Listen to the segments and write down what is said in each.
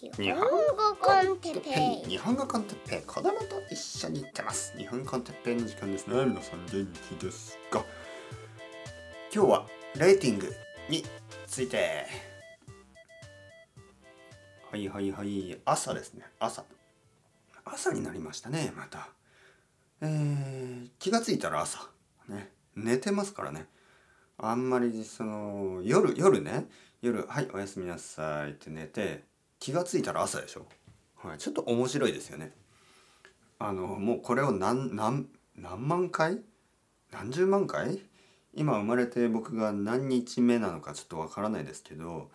日本語コンテッペイ。日本語コンテッペイ子供と一緒に行ってます？日本コンテッペイの時間です。ね皆さん元気ですか今日はレーティングについて。はいはいはい朝ですね朝。朝になりましたねまた。えー、気がついたら朝。ね。寝てますからね。あんまりその夜夜ね。夜「はいおやすみなさい」って寝て。気が付いたら朝でしょ、はい、ちょっと面白いですよね。あのもうこれを何何何万回？何十万回？今生まれて僕が何日目なのかちょっとわからないですけど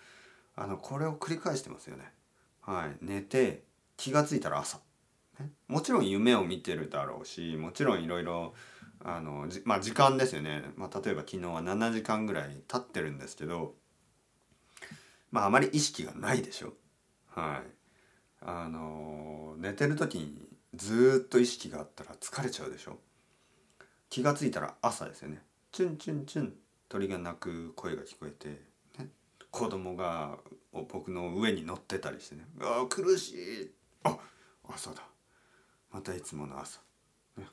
あのこれを繰り返してますよね。はい。寝て気が付いたら朝、ね、もちろん夢を見てるだろうしもちろんいろいろあのまあ時間ですよね、まあ、例えば昨日は7時間ぐらい経ってるんですけどまああまり意識がないでしょ。はい。あの寝てる時にずっと意識があったら疲れちゃうでしょ？気が付いたら朝ですよね。チュンチュンチュン鳥が鳴く声が聞こえて、ね、子供が僕の上に乗ってたりしてね。あ苦しい。あ朝だ。またいつもの朝、ね、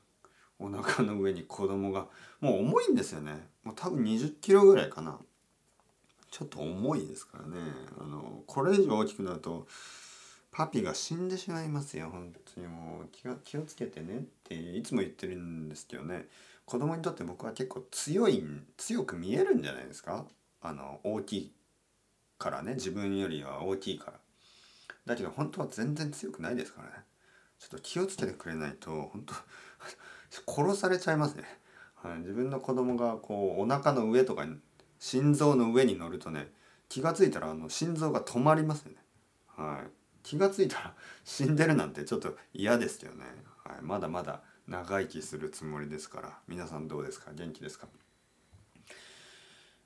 お腹の上に子供がもう重いんですよね。もう多分20キロぐらいかな。ちょっと重いですからね。あのこれ以上大きくなるとパピが死んでしまいますよ。本当にもう気が気をつけてねっていつも言ってるんですけどね。子供にとって僕は結構強い強く見えるんじゃないですか？あの大きいからね。自分よりは大きいから。だけど本当は全然強くないですからね。ちょっと気をつけてくれないと本当 殺されちゃいますね、はい、自分の子供がこうお腹の上とかに心臓の上に乗るとね気が付いたらあの心臓が止まりますよね。はい、気が付いたら 死んでるなんてちょっと嫌ですけどね、はい、まだまだ長生きするつもりですから。皆さんどうですか？元気ですか？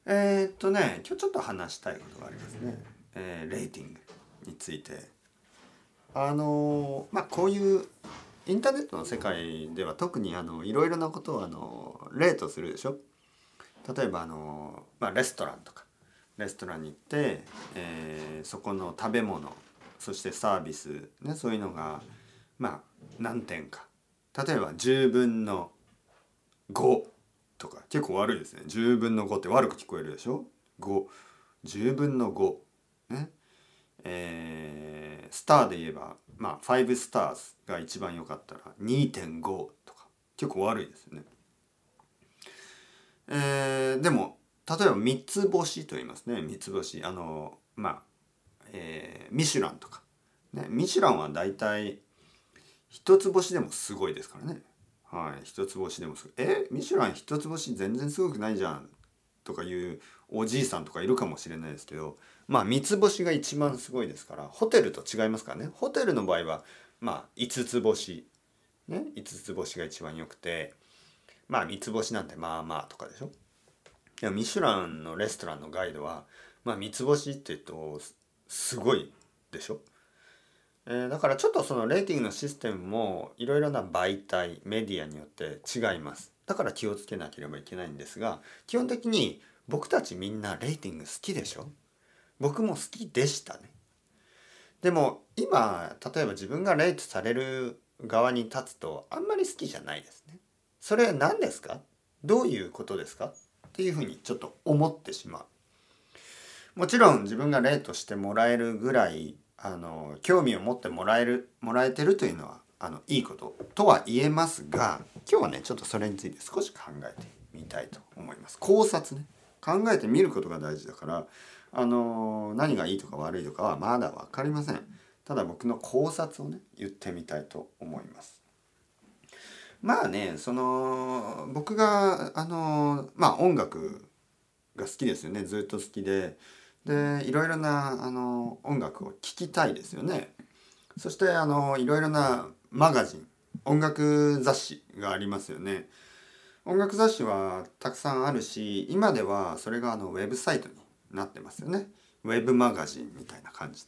えー、っとね今日ちょっと話したいことがありますね、えー、レーティングについて。あのまあこういうインターネットの世界では特にあのいろいろなことをあのレートするでしょ？例えばあの、まあ、レストランとか。レストランに行って、えー、そこの食べ物そしてサービス、ね、そういうのがまあ何点か。例えば10分の5とか。結構悪いですね。10分の5って悪く聞こえるでしょ？510分の5ね。えー、スターで言えばまあ5スターズが一番良かったら2.5とか。結構悪いですね。えー、でも例えば三つ星と言いますね。三つ星。あのまあ、えー、ミシュランとか、ね、ミシュランは大体一つ星でもすごいですからね。はい。一つ星でもすごい。えミシュラン一つ星全然すごくないじゃんとかいうおじいさんとかいるかもしれないですけどまあ三つ星が一番すごいですからホテルと違いますからね。ホテルの場合はまあ五つ星。ね五つ星が一番よくてまあ三つ星なんてまあまあとかでしょ。いやミシュランのレストランのガイドはまあ三つ星って言うとすごいでしょ、えー、だからちょっとそのレーティングのシステムもいろいろな媒体メディアによって違います。だから気をつけなければいけないんですが基本的に僕たちみんなレーティング好きでしょ？僕も好きでしたね。でも今例えば自分がレートされる側に立つとあんまり好きじゃないですね。それは何ですか？どういうことですか？っていうふうにちょっと思ってしまう。もちろん自分が例としてもらえるぐらいあの興味を持ってもらえるもらえてるというのはあのいいこととは言えますが今日はねちょっとそれについて少し考えてみたいと思います。考察ね考えてみることが大事だからあの何がいいとか悪いとかはまだ分かりません。ただ僕の考察をね言ってみたいと思います。まあねその僕があのまあ音楽が好きですよね。ずっと好きで。でいろいろなあの音楽を聴きたいですよね。そしてあのいろいろなマガジン音楽雑誌がありますよね。音楽雑誌はたくさんあるし今ではそれがあのウェブサイトになってますよね。ウェブマガジンみたいな感じ。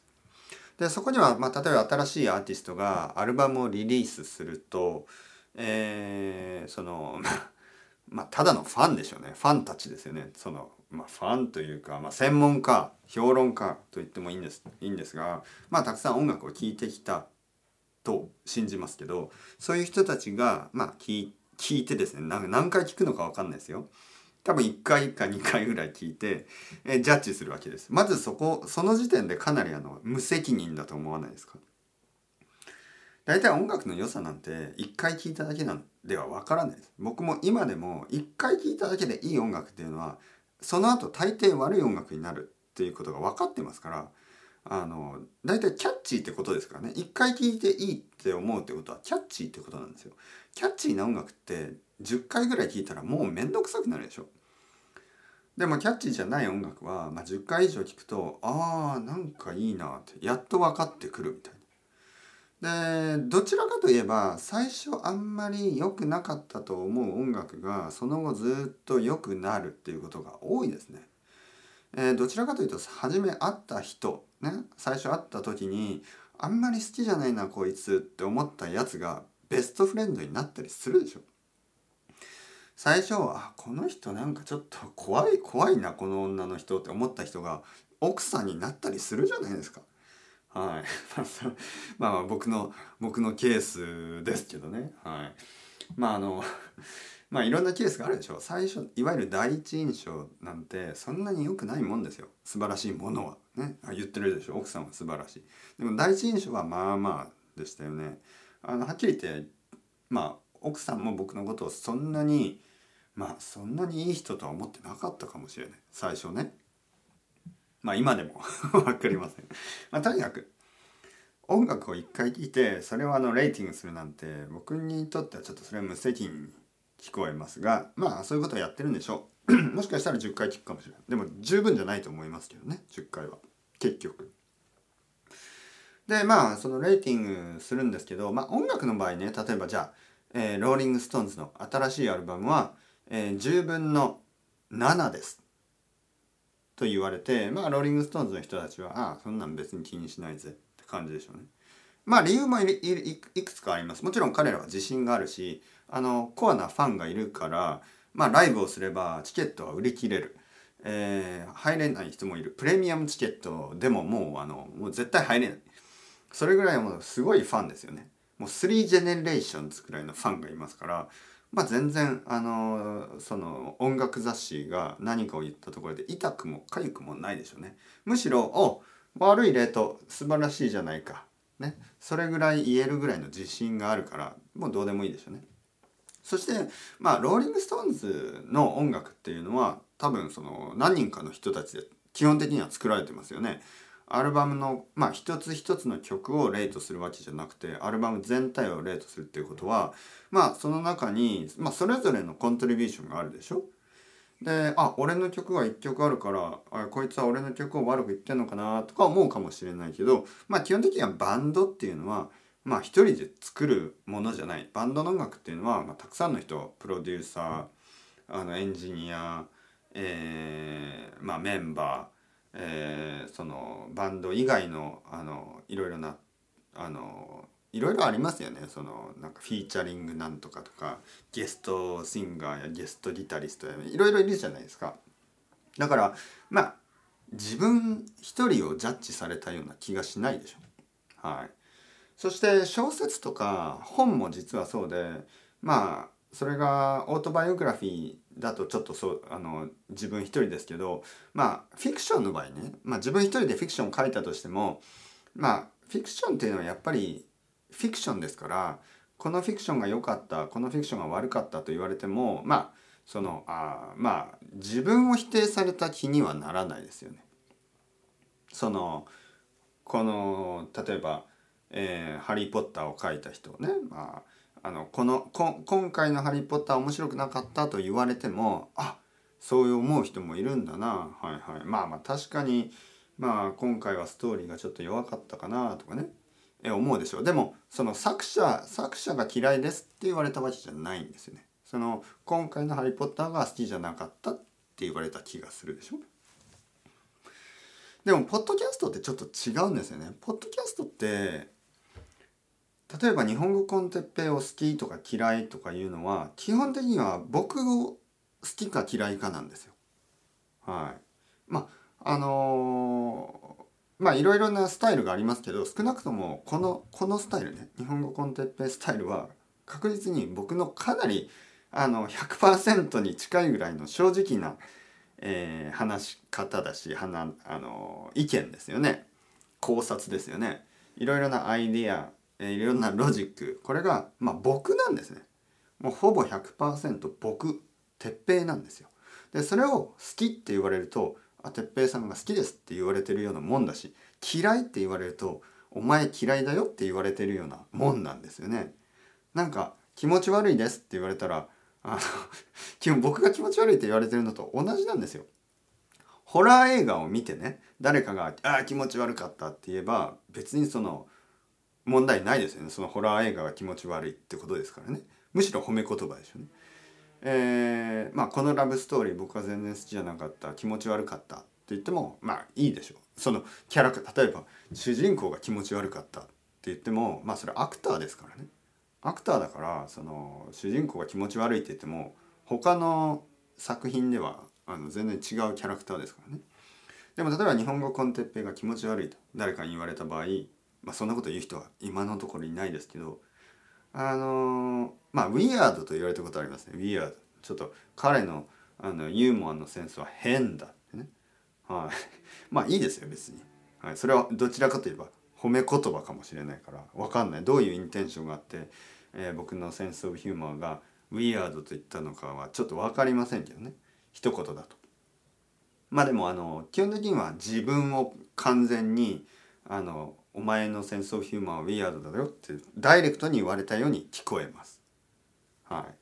でそこには、まあ、例えば新しいアーティストがアルバムをリリースするとえー、その まあただのファンでしょうねファンたちですよねそのまあ、ファンというか、まあ、専門家評論家と言ってもいいんですいいんですが、まあ、たくさん音楽を聴いてきたと信じますけどそういう人たちが、まあ、聞聞いてですね何回聞くのか分かんないですよ。多分1回か2回ぐらい聞いて、えジャッジするわけです。まずそこその時点でかなりあの無責任だと思わないですか？大体音楽の良さなんて1回聴いただけなんではわからないです。僕も今でも1回聴いただけでいい音楽っていうのはその後大抵悪い音楽になるっていうことが分かってますからあの大体キャッチーってことですからね1回聴いていいって思うってことはキャッチーってことなんですよ。キャッチーな音楽って10回ぐらい聴いたらもうめんどくさくなるでしょ。でもキャッチーじゃない音楽は、まあ、10回以上聴くとあーなんかいいなってやっと分かってくるみたいな。でどちらかといえば最初あんまり良くなかったと思う音楽がその後ずっと良くなるっていうことが多いですね。えー、どちらかというと初め会った人ね最初会った時にあんまり好きじゃないなこいつって思ったやつがベストフレンドになったりするでしょ。最初あこの人なんかちょっと怖い怖いなこの女の人って思った人が奥さんになったりするじゃないですか。はい、まあ僕の僕のケースですけどね。はい。まああの まあいろんなケースがあるでしょ。最初いわゆる第一印象なんてそんなに良くないもんですよ。素晴らしいものは。ね。あ言ってるでしょ。奥さんは素晴らしい。でも第一印象はまあまあでしたよね。あのはっきり言ってまあ奥さんも僕のことをそんなにまあそんなにいい人とは思ってなかったかもしれない。最初ね。まあ今でも 分かりません。まあ、とにかく音楽を一回聴いてそれをあのレーティングするなんて僕にとってはちょっとそれは無責任に聞こえますがまあそういうことをやってるんでしょう。もしかしたら10回聞くかもしれない。でも十分じゃないと思いますけどね10回は結局。でまあそのレーティングするんですけど、まあ、音楽の場合ね例えばじゃあ、えー、ローリング・ストーンズの新しいアルバムは、えー、10分の7ですと言われてまあローリング・ストーンズの人たちはああそんなん別に気にしないぜって感じでしょうね。まあ理由もいくつかあります。もちろん彼らは自信があるしあのコアなファンがいるからまあライブをすればチケットは売り切れる。えー、入れない人もいるプレミアムチケットでももうあのもう絶対入れないそれぐらいもうすごいファンですよねもう3 generations くらいのファンがいますからまあ、全然あのその音楽雑誌が何かを言ったところで痛くも痒くもないでしょうね。むしろ「お悪い rate 素晴らしいじゃないか」ね。それぐらい言えるぐらいの自信があるからもうどうでもいいでしょうね。そしてまあローリング・ストーンズの音楽っていうのは多分その何人かの人たちで基本的には作られてますよね。アルバムのまあ一つ一つの曲を rate するわけじゃなくてアルバム全体を rate するっていうことはまあその中に、まあ、それぞれの contribution があるでしょ？であ俺の曲が1曲あるからあこいつは俺の曲を悪く言ってんのかなとか思うかもしれないけどまあ基本的にはバンドっていうのはまあ一人で作るものじゃない。バンドの音楽っていうのは、まあ、たくさんの人プロデューサーあのエンジニア、えーまあ、メンバーえー、そのバンド以外のあのいろいろなあのいろいろありますよね。そのなんかフィーチャリングなんとかとかゲストシンガーやゲストギタリストやいろいろいるじゃないですか。だからまあ自分一人をジャッジされたような気がしないでしょ。はい。そして小説とか本も実はそうでまあそれがオートバイオグラフィーだとちょっとそうあの自分一人ですけどまあフィクションの場合ね、まあ、自分一人でフィクションを書いたとしてもまあフィクションっていうのはやっぱりフィクションですからこのフィクションが良かったこのフィクションが悪かったと言われてもまあそのあまあ自分を否定された気にはならないですよね。そのこの例えば、えー「ハリー・ポッター」を書いた人ね、まああのこのこ今回の「ハリー・ポッター」面白くなかったと言われてもあそういう思う人もいるんだな。はいはい。まあまあ確かにまあ今回はストーリーがちょっと弱かったかなとかね。え思うでしょう。でもその作者作者が嫌いですって言われたわけじゃないんですよね。その今回の「ハリー・ポッター」が好きじゃなかったって言われた気がするでしょ。でもポッドキャストってちょっと違うんですよね。ポッドキャストって例えば日本語コンテッペイを好きとか嫌いとかいうのは基本的には僕を好きか嫌いかなんですよ。はい。まああのーまあいろいろなスタイルがありますけど少なくともこのこのスタイルね日本語コンテッペイスタイルは確実に僕のかなりあの100%に近いぐらいの正直な、えー、話し方だしはなあの意見ですよね。考察ですよね。いろいろなアイディア、えー、いろんなロジックこれが、まあ、僕なんですねもうほぼ100%僕鉄平なんですよでそれを好きって言われるとあ哲平さんが好きですって言われてるようなもんだし嫌いって言われるとお前嫌いだよって言われてるようなもんなんですよね。なんか気持ち悪いですって言われたらあの 基本僕が気持ち悪いって言われてるのと同じなんですよ。ホラー映画を見てね誰かが「ああ気持ち悪かった」って言えば別にその問題ないですよね。そのホラー映画が気持ち悪いってことですからね。むしろ褒め言葉でしょうね。えー、まあこのラブストーリー僕は全然好きじゃなかった。気持ち悪かったって言ってもまあいいでしょう。そのキャラクター例えば主人公が気持ち悪かったって言ってもまあそれアクターですからね。アクターだからその主人公が気持ち悪いって言っても他の作品ではあの全然違うキャラクターですからね。でも例えば日本語コンテッペイが気持ち悪いと誰かに言われた場合まあそんなこと言う人は今のところいないですけどあのー、まあウィアードと言われたことありますね。ウィアードちょっと彼のあのユーモアのセンスは変だってね。はい。まあいいですよ別に、はい、それはどちらかといえば褒め言葉かもしれないから分かんない。どういう intention があって、えー、僕の sense of humor が weird と言ったのかはちょっと分かりませんけどね。一言だと。まあでもあの基本的には自分を完全にあのお前の sense of humor は weird だよってダイレクトに言われたように聞こえます。はい。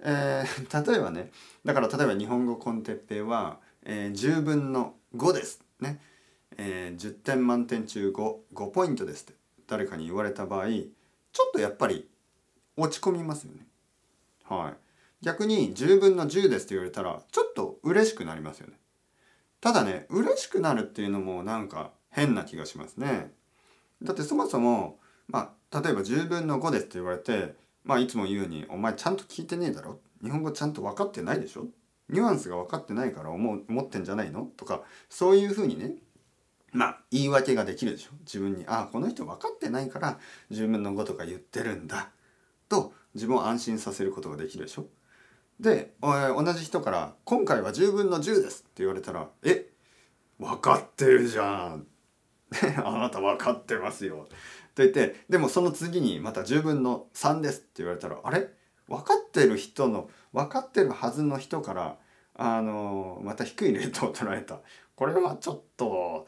えー、例えばねだから例えば日本語コンテッペイは、えー、10分の5ですね、えー、10点満点中 5, 5ポイントですって誰かに言われた場合ちょっとやっぱり落ち込みますよね。はい。逆に10分の10ですって言われたらちょっと嬉しくなりますよね。ただね嬉しくなるっていうのもなんか変な気がしますね。だってそもそも、まあ、例えば10分の5ですって言われて、まあ、いつも言うように、お前ちゃんと聞いてねえだろ？日本語ちゃんと分かってないでしょ？ニュアンスが分かってないから思う思ってんじゃないの？とか、そういうふうにね、まあ、言い訳ができるでしょ？自分に、ああ、この人分かってないから10分の5とか言ってるんだ。と、自分を安心させることができるでしょ？で、同じ人から「今回は10分の10です」って言われたら「え？分かってるじゃん」あなた分かってますよ。と言ってでもその次にまた10分の3ですって言われたらあれ？分かってる人の分かってるはずの人からあのまた低いレートを取られたこれはちょっと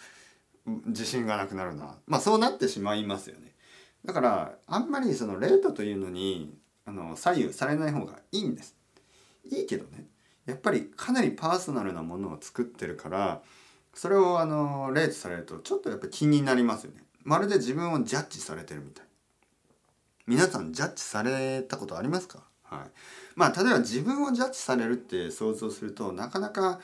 自信がなくなるなまあそうなってしまいますよね。だからあんまりそのレートというのにあの左右されない方がいいんです。いいけどねやっぱりかなりパーソナルなものを作ってるからそれをあのレートされるとちょっとやっぱ気になりますよね。まるで自分をジャッジされてるみたい。皆さんジャッジされたことありますか？はい。まあ例えば自分をジャッジされるって想像するとなかなか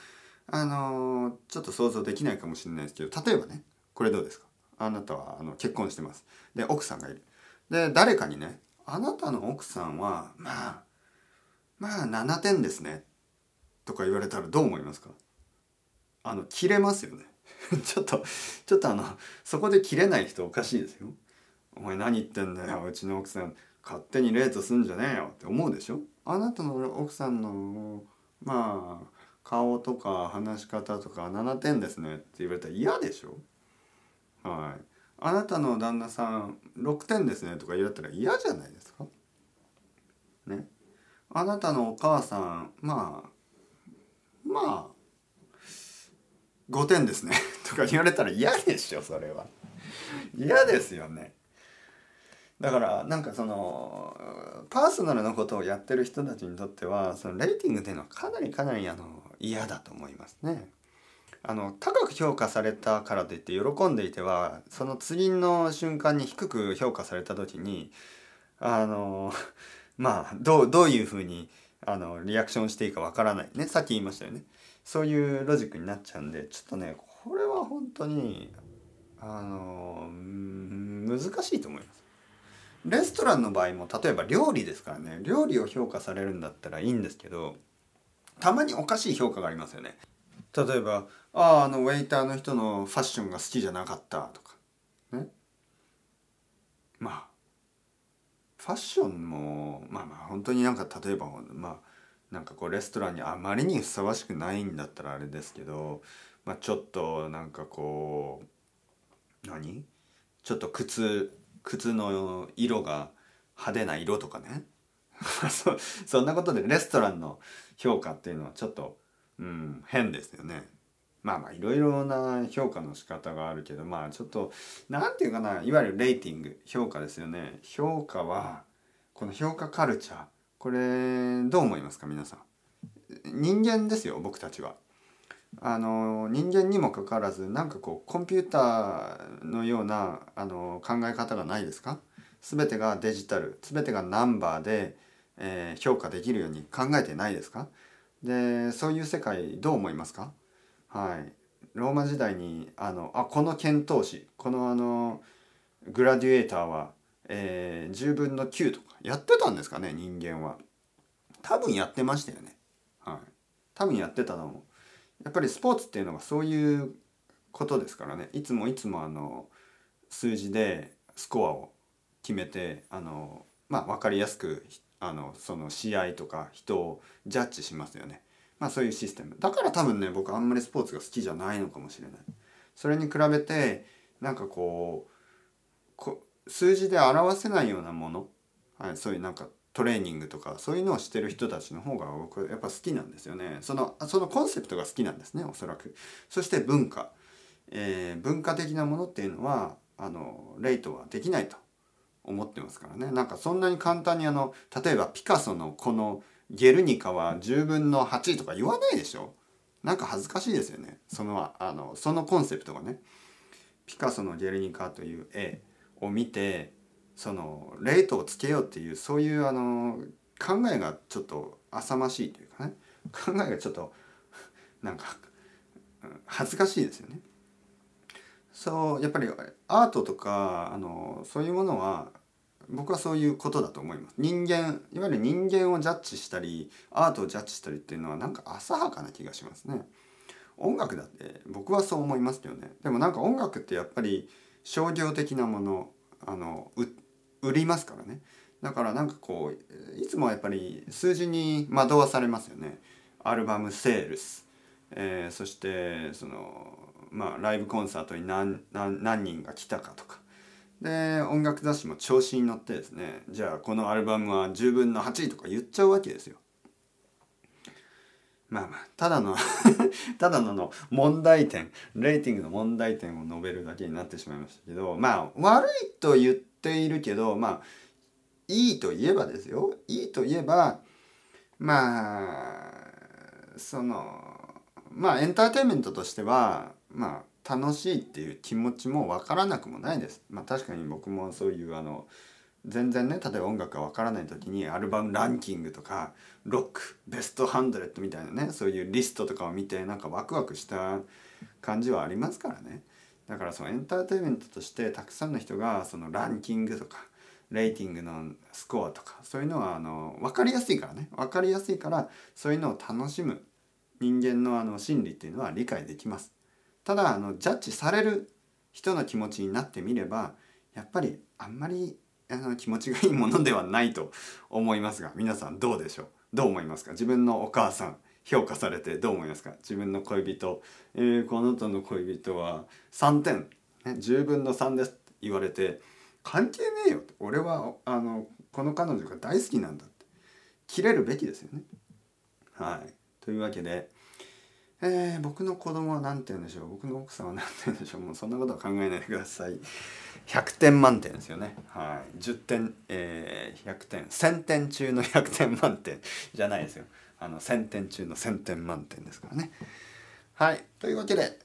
あのちょっと想像できないかもしれないですけど例えばねこれどうですか？あなたはあの結婚してます。で奥さんがいる。で誰かにねあなたの奥さんはまあまあ7点ですね。とか言われたらどう思いますか？あの切れますよね。ちょっとちょっとあのそこで切れない人おかしいですよ。お前何言ってんだよ。うちの奥さん勝手にレートすんじゃねえよ。って思うでしょ。あなたの奥さんのまあ顔とか話し方とか7点ですね。って言われたら嫌でしょ。はい。あなたの旦那さん6点ですね。とか言われたら嫌じゃないですか。ね。あなたのお母さんまあまあ5点ですね とか言われたら嫌でしょそれは嫌ですよねだからなんかそのパーソナルなことをやってる人たちにとってはそのレーティングっていうのはかなりかなりあの嫌だと思いますね。あの高く評価されたからといって喜んでいてはその次の瞬間に低く評価された時にあのまあどうどういうふうにあのリアクションしていいかわからないねさっき言いましたよね。そういうロジックになっちゃうんでちょっとねこれは本当にあの難しいと思います。レストランの場合も例えば料理ですからね料理を評価されるんだったらいいんですけどたまにおかしい評価がありますよね。例えば「あああのウェイターの人のファッションが好きじゃなかった」とかねまあファッションもまあまあ本当になんか例えばまあなんかこうレストランにあまりにふさわしくないんだったらあれですけど、まあ、ちょっとなんかこう何？ちょっと靴靴の色が派手な色とかね そそんなことでレストランの評価っていうのはちょっと、うん、変ですよね。まあまあいろいろな評価の仕方があるけどまあちょっと何て言うかないわゆるレーティング評価ですよね。評価はこの評価カルチャーこれどう思いますか皆さん？人間ですよ僕たちは。あの人間にもかかわらずなんかこうコンピューターのようなあの考え方がないですか？全てがデジタル全てがナンバーで、えー、評価できるように考えてないですか？でそういう世界どう思いますか？はいローマ時代にあのあこの遣唐使このあのグラデュエーターは、えー、10分の9とかやってたんですかね人間は多分やってましたよねはい多分やってたのもやっぱりスポーツっていうのはそういうことですからねいつもいつもあの数字でスコアを決めてあのまあ分かりやすくあのその試合とか人をジャッジしますよね。まあそういうシステム。だから多分ね僕あんまりスポーツが好きじゃないのかもしれない。それに比べてなんかこう数字で表せないようなもの、はい、そういうなんかトレーニングとかそういうのをしてる人たちの方が僕やっぱ好きなんですよね。そのそのコンセプトが好きなんですねおそらく。そして文化、えー、文化的なものっていうのはあのレイトはできないと思ってますからね。なんかそんなに簡単にあの例えばピカソのこのゲルニカは10分の8とか言わないでしょ。なんか恥ずかしいですよね。そのあのそのコンセプトがね。ピカソのゲルニカという絵。を見てそのレートをつけようっていうそういうあの考えがちょっと浅ましいというかね。考えがちょっと なんか恥ずかしいですよね。そうやっぱりアートとかあのそういうものは僕はそういうことだと思います。人間いわゆる人間をジャッジしたりアートをジャッジしたりっていうのはなんか浅はかな気がしますね。音楽だって僕はそう思いますけどね。でもなんか音楽ってやっぱり商業的なものあの売りますからね。だからなんかこういつもやっぱり数字に惑わされますよね。アルバムセールス、えー、そしてそのまあライブコンサートに何何何人が来たかとか。で音楽雑誌も調子に乗ってですねじゃあこのアルバムは10分の8とか言っちゃうわけですよ。まあまあただの ただのの問題点レーティングの問題点を述べるだけになってしまいましたけどまあ悪いと言っているけどまあいいと言えばですよいいと言えばまあそのまあエンターテインメントとしてはまあ楽しいっていう気持ちも分からなくもないです。まあ確かに僕もそういうあの全然ね例えば音楽がわからない時にアルバムランキングとかロックベスト100みたいなねそういうリストとかを見てなんかワクワクした感じはありますからね。だからそのエンターテインメントとしてたくさんの人がそのランキングとかレーティングのスコアとかそういうのはあの分かりやすいからね。分かりやすいからそういうのを楽しむ人間のあの心理っていうのは理解できます。ただあのジャッジされる人の気持ちになってみればやっぱりあんまりあの気持ちがいいものではないと思いますが皆さんどうでしょう？どう思いますか？自分のお母さん評価されてどう思いますか？自分の恋人、えー、この人の恋人は3点、ね、10分の3ですって言われて関係ねえよ俺はあのこの彼女が大好きなんだって。切れるべきですよね。はい。というわけでえー、僕の子供は何て言うんでしょう。僕の奥さんは何て言うんでしょう。もうそんなことは考えないでください。100点満点ですよね。はい。10点、えー、100点。1000点中の100点満点じゃないですよ。あの1000点中の1000点満点ですからね。はい。というわけで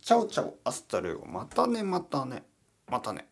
チャオチャオアスタルゴまたねまたねまたね。